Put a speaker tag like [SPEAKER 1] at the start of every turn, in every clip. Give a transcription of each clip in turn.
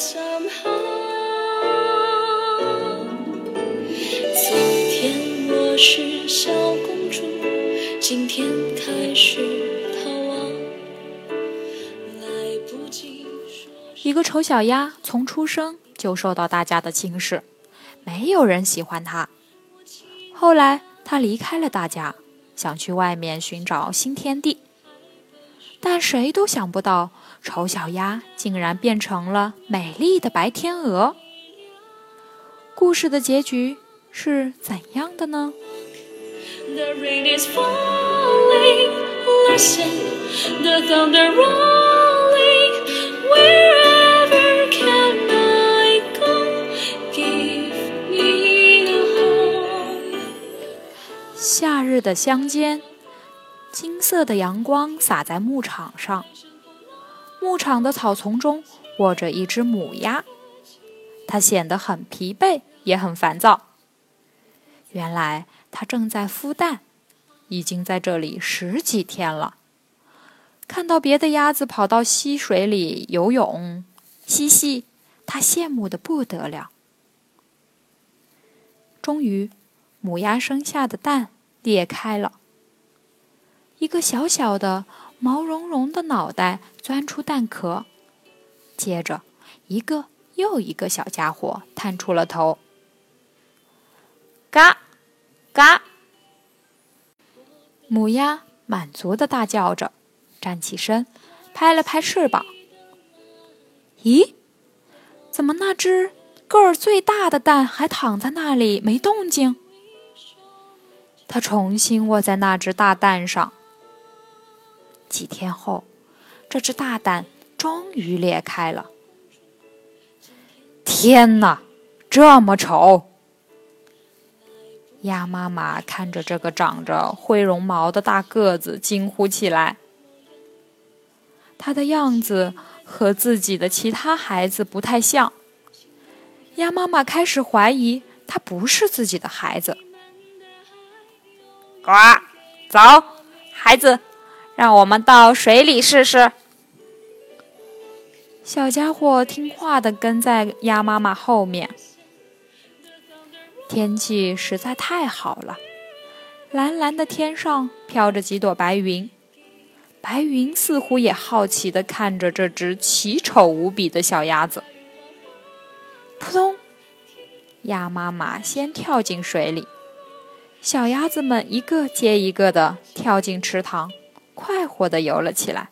[SPEAKER 1] 昨天我是小公主，今天开始逃亡。来不及说
[SPEAKER 2] 一个丑小鸭从出生就受到大家的轻视，没有人喜欢它。后来，它离开了大家。想去外面寻找新天地，但谁都想不到，丑小鸭竟然变成了美丽的白天鹅。故事的结局是怎样的呢
[SPEAKER 1] ？The rain is falling, listen, the thunder rolling. Wherever can I go? Give me a home.
[SPEAKER 2] 夏日的乡间，金色的阳光洒在牧场上。牧场的草丛中卧着一只母鸭，它显得很疲惫，也很烦躁。原来它正在孵蛋，已经在这里十几天了。看到别的鸭子跑到溪水里游泳、嬉戏，它羡慕的不得了。终于，母鸭生下的蛋。裂开了，一个小小的、毛茸茸的脑袋钻出蛋壳，接着一个又一个小家伙探出了头。嘎，嘎！母鸭满足的大叫着，站起身，拍了拍翅膀。咦，怎么那只个儿最大的蛋还躺在那里没动静？它重新卧在那只大蛋上。几天后，这只大蛋终于裂开了。天哪，这么丑！鸭妈妈看着这个长着灰绒毛的大个子，惊呼起来。它的样子和自己的其他孩子不太像。鸭妈妈开始怀疑，它不是自己的孩子。
[SPEAKER 3] 呱，走，孩子，让我们到水里试试。
[SPEAKER 2] 小家伙听话的跟在鸭妈妈后面。天气实在太好了，蓝蓝的天上飘着几朵白云，白云似乎也好奇的看着这只奇丑无比的小鸭子。扑通，鸭妈妈先跳进水里。小鸭子们一个接一个的跳进池塘，快活的游了起来。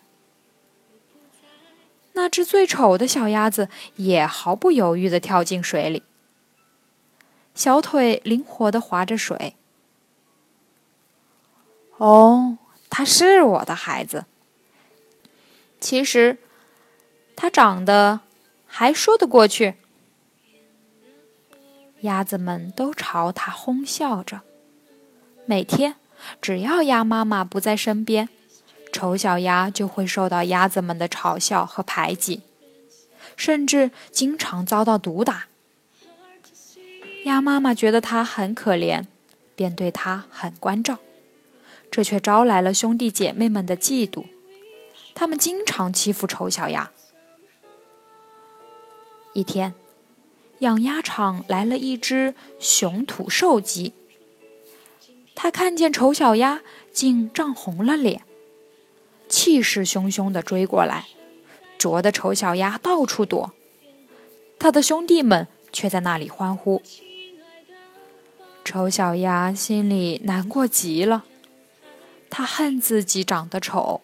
[SPEAKER 2] 那只最丑的小鸭子也毫不犹豫的跳进水里，小腿灵活的划着水。哦，他是我的孩子。其实，他长得还说得过去。鸭子们都朝他哄笑着。每天，只要鸭妈妈不在身边，丑小鸭就会受到鸭子们的嘲笑和排挤，甚至经常遭到毒打。鸭妈妈觉得它很可怜，便对它很关照，这却招来了兄弟姐妹们的嫉妒，他们经常欺负丑小鸭。一天，养鸭场来了一只雄土兽鸡。它看见丑小鸭，竟涨红了脸，气势汹汹地追过来，啄得丑小鸭到处躲。他的兄弟们却在那里欢呼。丑小鸭心里难过极了，他恨自己长得丑，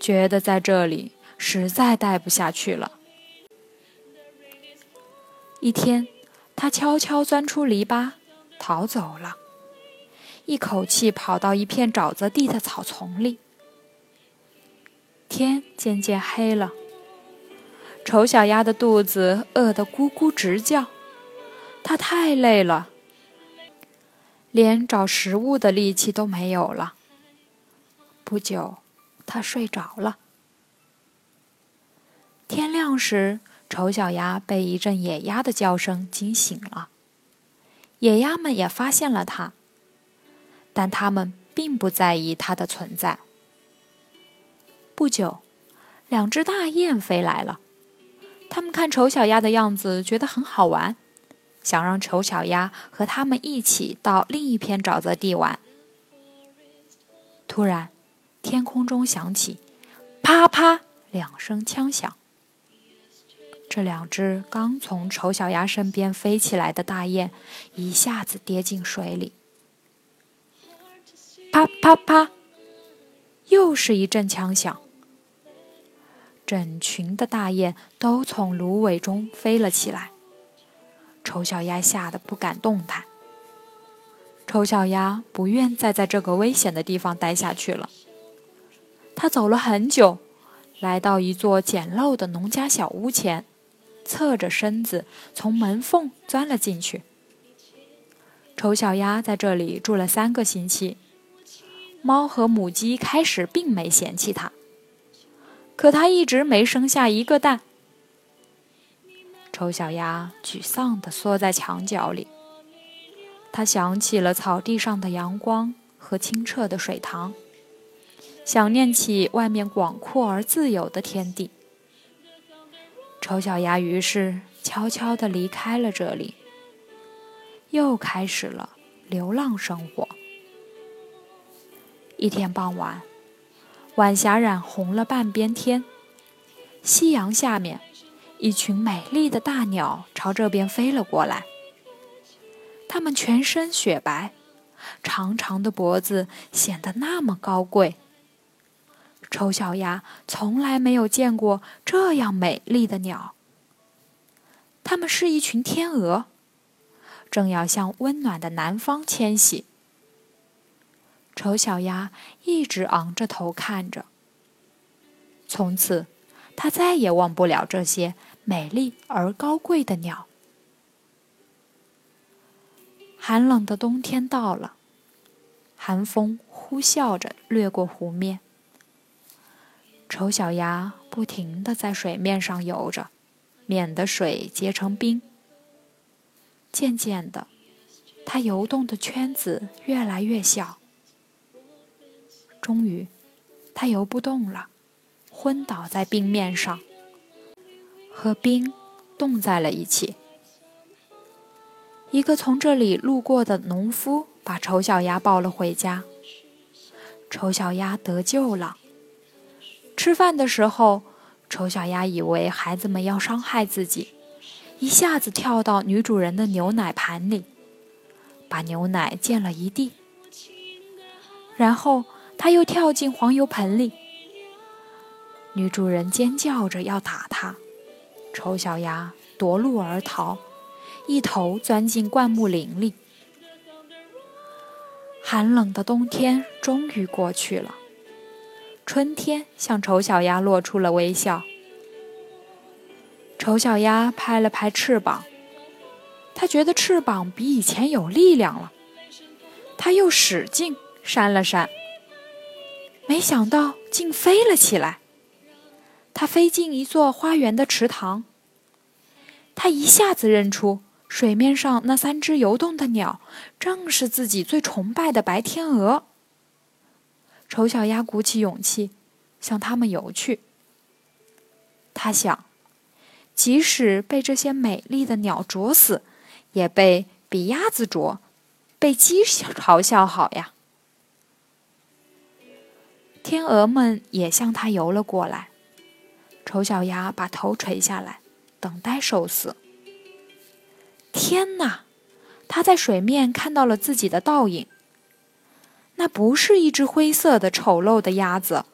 [SPEAKER 2] 觉得在这里实在待不下去了。一天，他悄悄钻出篱笆，逃走了。一口气跑到一片沼泽地的草丛里。天渐渐黑了，丑小鸭的肚子饿得咕咕直叫，它太累了，连找食物的力气都没有了。不久，它睡着了。天亮时，丑小鸭被一阵野鸭的叫声惊醒了。野鸭们也发现了它，但它们并不在意它的存在。不久，两只大雁飞来了。他们看丑小鸭的样子，觉得很好玩，想让丑小鸭和他们一起到另一片沼泽地玩。突然，天空中响起“啪啪”两声枪响。这两只刚从丑小鸭身边飞起来的大雁，一下子跌进水里。啪啪啪，又是一阵枪响。整群的大雁都从芦苇中飞了起来，丑小鸭吓得不敢动弹。丑小鸭不愿再在这个危险的地方待下去了。它走了很久，来到一座简陋的农家小屋前，侧着身子从门缝钻了进去。丑小鸭在这里住了三个星期，猫和母鸡开始并没嫌弃它。可它一直没生下一个蛋。丑小鸭沮丧地缩在墙角里，它想起了草地上的阳光和清澈的水塘，想念起外面广阔而自由的天地。丑小鸭于是悄悄地离开了这里，又开始了流浪生活。一天傍晚。晚霞染红了半边天，夕阳下面，一群美丽的大鸟朝这边飞了过来。它们全身雪白，长长的脖子显得那么高贵。丑小鸭从来没有见过这样美丽的鸟。它们是一群天鹅，正要向温暖的南方迁徙。丑小鸭一直昂着头看着。从此，它再也忘不了这些美丽而高贵的鸟。寒冷的冬天到了，寒风呼啸着掠过湖面。丑小鸭不停地在水面上游着，免得水结成冰。渐渐的，它游动的圈子越来越小。终于，它游不动了，昏倒在冰面上，和冰冻在了一起。一个从这里路过的农夫把丑小鸭抱了回家。丑小鸭得救了。吃饭的时候，丑小鸭以为孩子们要伤害自己，一下子跳到女主人的牛奶盘里，把牛奶溅了一地，然后。他又跳进黄油盆里，女主人尖叫着要打他，丑小鸭夺路而逃，一头钻进灌木林里。寒冷的冬天终于过去了，春天向丑小鸭露出了微笑。丑小鸭拍了拍翅膀，它觉得翅膀比以前有力量了，它又使劲扇了扇。没想到竟飞了起来，它飞进一座花园的池塘。它一下子认出水面上那三只游动的鸟，正是自己最崇拜的白天鹅。丑小鸭鼓起勇气向它们游去。它想，即使被这些美丽的鸟啄死，也被比鸭子啄，被鸡嘲笑好呀。天鹅们也向它游了过来。丑小鸭把头垂下来，等待受死。天哪！它在水面看到了自己的倒影。那不是一只灰色的丑陋的鸭子，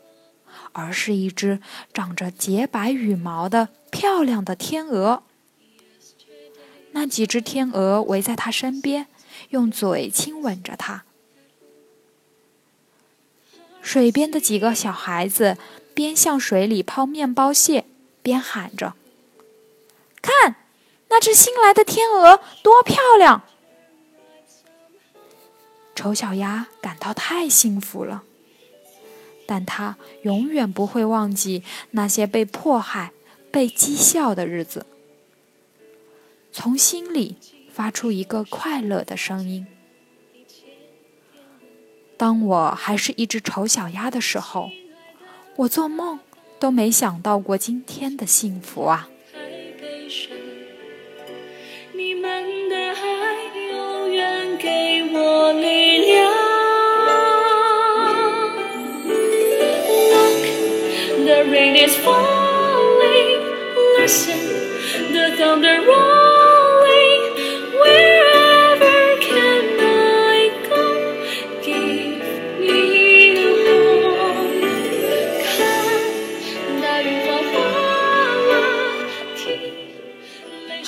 [SPEAKER 2] 而是一只长着洁白羽毛的漂亮的天鹅。那几只天鹅围在它身边，用嘴亲吻着它。水边的几个小孩子边向水里抛面包屑，边喊着：“
[SPEAKER 3] 看，那只新来的天鹅多漂亮！
[SPEAKER 2] 丑小鸭感到太幸福了，但它永远不会忘记那些被迫害、被讥笑的日子。从心里发出一个快乐的声音。当我还是一只丑小鸭的时候，我做梦都没想到过今天的幸福啊！
[SPEAKER 1] 你们的爱永远给我力量。Look, the rain is falling. Listen, the thunder rolling.